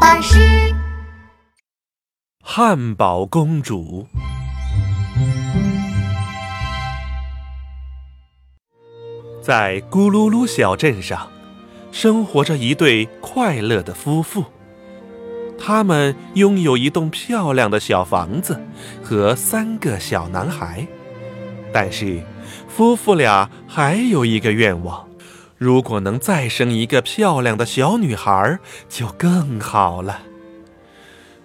巴士。汉堡公主。在咕噜噜小镇上，生活着一对快乐的夫妇。他们拥有一栋漂亮的小房子和三个小男孩。但是，夫妇俩还有一个愿望：如果能再生一个漂亮的小女孩，就更好了。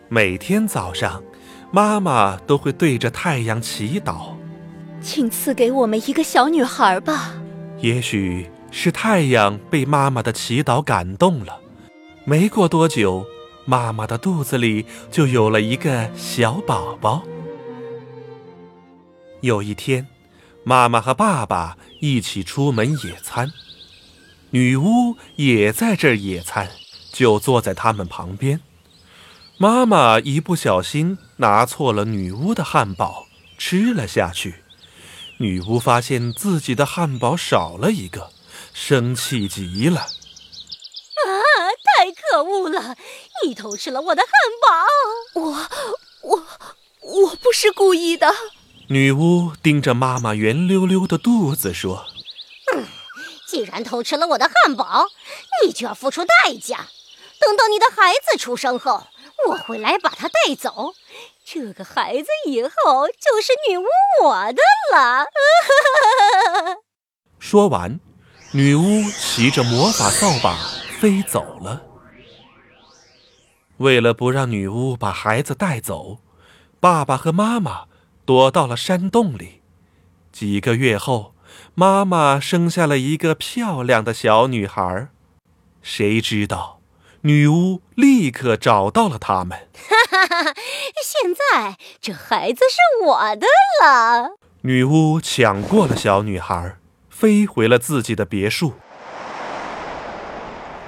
每天早上，妈妈都会对着太阳祈祷：“请赐给我们一个小女孩吧。”也许是太阳被妈妈的祈祷感动了，没过多久，妈妈的肚子里就有了一个小宝宝。有一天，妈妈和爸爸一起出门野餐，女巫也在这儿野餐，就坐在他们旁边。妈妈一不小心拿错了女巫的汉堡，吃了下去。女巫发现自己的汉堡少了一个，生气极了。啊！太可恶了！你偷吃了我的汉堡！我、我、我不是故意的。女巫盯着妈妈圆溜溜的肚子说：“嗯，既然偷吃了我的汉堡，你就要付出代价。等到你的孩子出生后，我会来把他带走。”这个孩子以后就是女巫我的了。说完，女巫骑着魔法扫把飞走了。为了不让女巫把孩子带走，爸爸和妈妈躲到了山洞里。几个月后，妈妈生下了一个漂亮的小女孩。谁知道？女巫立刻找到了他们。哈哈哈！现在这孩子是我的了。女巫抢过了小女孩，飞回了自己的别墅。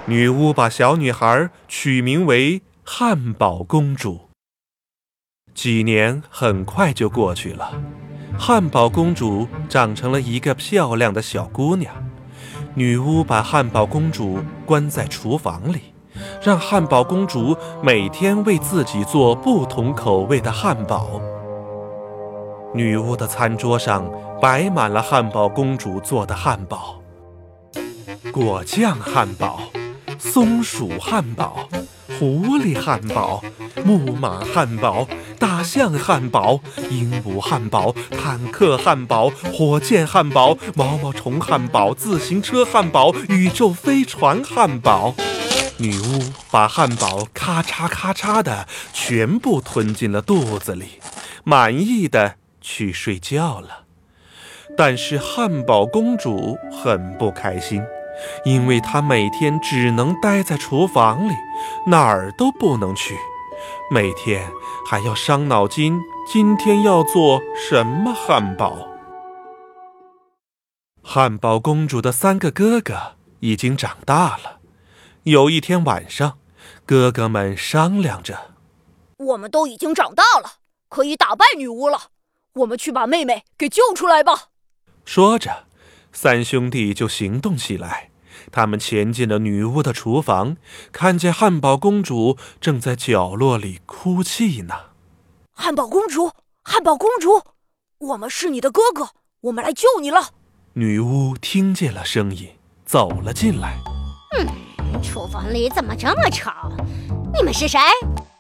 女巫把小女孩取名为汉堡公主。几年很快就过去了，汉堡公主长成了一个漂亮的小姑娘。女巫把汉堡公主关在厨房里。让汉堡公主每天为自己做不同口味的汉堡。女巫的餐桌上摆满了汉堡公主做的汉堡：果酱汉堡、松鼠汉堡、狐狸汉堡、木马汉堡、大象汉堡、鹦鹉汉堡、坦克汉堡、火箭汉堡、毛毛虫汉堡、自行车汉堡、宇宙飞船汉堡。女巫把汉堡咔嚓咔嚓的全部吞进了肚子里，满意的去睡觉了。但是汉堡公主很不开心，因为她每天只能待在厨房里，哪儿都不能去，每天还要伤脑筋，今天要做什么汉堡。汉堡公主的三个哥哥已经长大了。有一天晚上，哥哥们商量着：“我们都已经长大了，可以打败女巫了。我们去把妹妹给救出来吧。”说着，三兄弟就行动起来。他们前进了女巫的厨房，看见汉堡公主正在角落里哭泣呢。汉堡公主，汉堡公主，我们是你的哥哥，我们来救你了。女巫听见了声音，走了进来。嗯。厨房里怎么这么吵？你们是谁？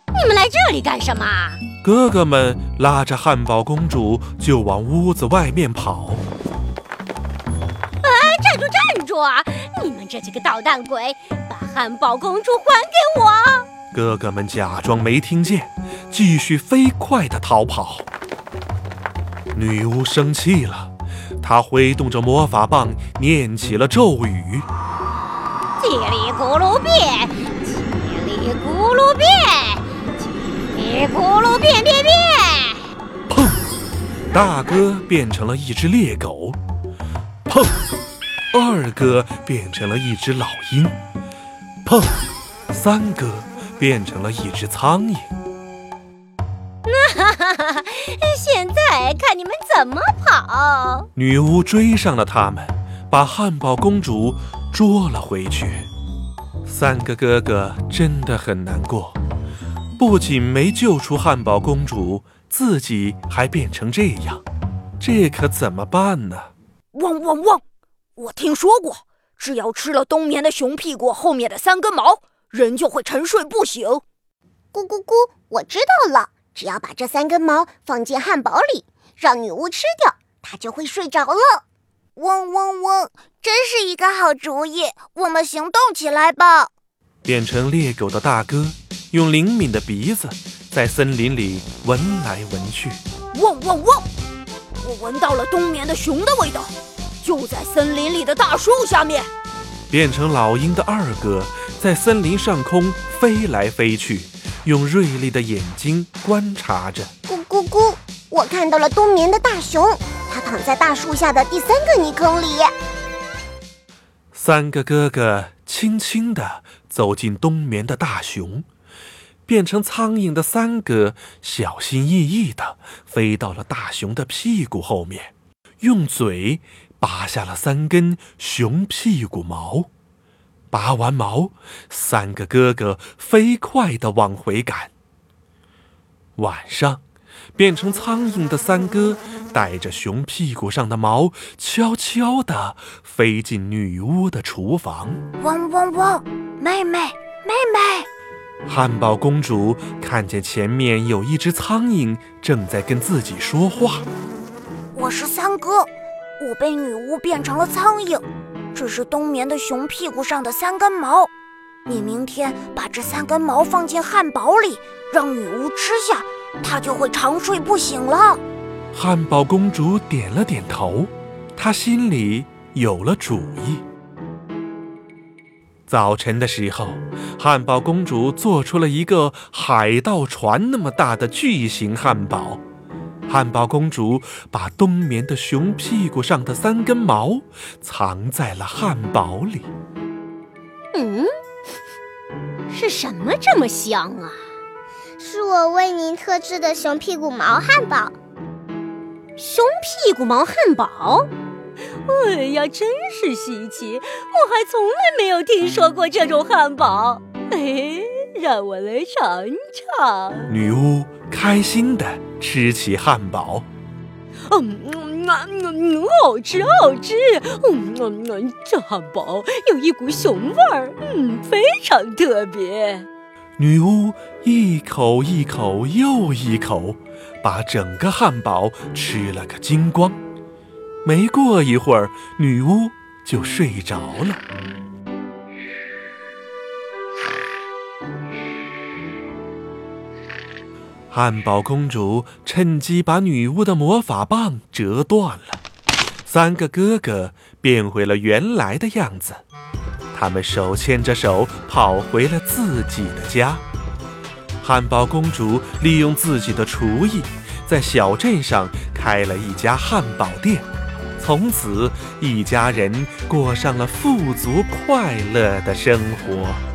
你们来这里干什么？哥哥们拉着汉堡公主就往屋子外面跑。啊！站住！站住！你们这几个捣蛋鬼，把汉堡公主还给我！哥哥们假装没听见，继续飞快地逃跑。女巫生气了，她挥动着魔法棒，念起了咒语。叽里咕噜变，叽里咕噜变，叽里咕噜变变变。砰！大哥变成了一只猎狗。砰！二哥变成了一只老鹰。砰！三哥变成了一只苍蝇。哈哈哈！现在看你们怎么跑！女巫追上了他们，把汉堡公主。捉了回去，三个哥哥真的很难过，不仅没救出汉堡公主，自己还变成这样，这可怎么办呢？汪汪汪！我听说过，只要吃了冬眠的熊屁股后面的三根毛，人就会沉睡不醒。咕咕咕！我知道了，只要把这三根毛放进汉堡里，让女巫吃掉，它就会睡着了。嗡嗡嗡！真是一个好主意，我们行动起来吧！变成猎狗的大哥用灵敏的鼻子在森林里闻来闻去，汪汪汪！我闻到了冬眠的熊的味道，就在森林里的大树下面。变成老鹰的二哥在森林上空飞来飞去，用锐利的眼睛观察着。咕咕咕！我看到了冬眠的大熊，它躺在大树下的第三个泥坑里。三个哥哥轻轻地走进冬眠的大熊，变成苍蝇的三哥小心翼翼地飞到了大熊的屁股后面，用嘴拔下了三根熊屁股毛。拔完毛，三个哥哥飞快地往回赶。晚上。变成苍蝇的三哥带着熊屁股上的毛，悄悄地飞进女巫的厨房。嗡嗡嗡，妹妹，妹妹！汉堡公主看见前面有一只苍蝇正在跟自己说话。我是三哥，我被女巫变成了苍蝇，这是冬眠的熊屁股上的三根毛。你明天把这三根毛放进汉堡里，让女巫吃下。她就会长睡不醒了。汉堡公主点了点头，她心里有了主意。早晨的时候，汉堡公主做出了一个海盗船那么大的巨型汉堡。汉堡公主把冬眠的熊屁股上的三根毛藏在了汉堡里。嗯，是什么这么香啊？是我为您特制的熊屁股毛汉堡。熊屁股毛汉堡？哎呀，真是稀奇！我还从来没有听说过这种汉堡。哎，让我来尝尝。女巫开心地吃起汉堡。嗯嗯嗯，好吃好吃。嗯嗯嗯，这汉堡有一股熊味儿，嗯，非常特别。女巫一口一口又一口，把整个汉堡吃了个精光。没过一会儿，女巫就睡着了。汉堡公主趁机把女巫的魔法棒折断了，三个哥哥变回了原来的样子。他们手牵着手跑回了自己的家。汉堡公主利用自己的厨艺，在小镇上开了一家汉堡店。从此，一家人过上了富足快乐的生活。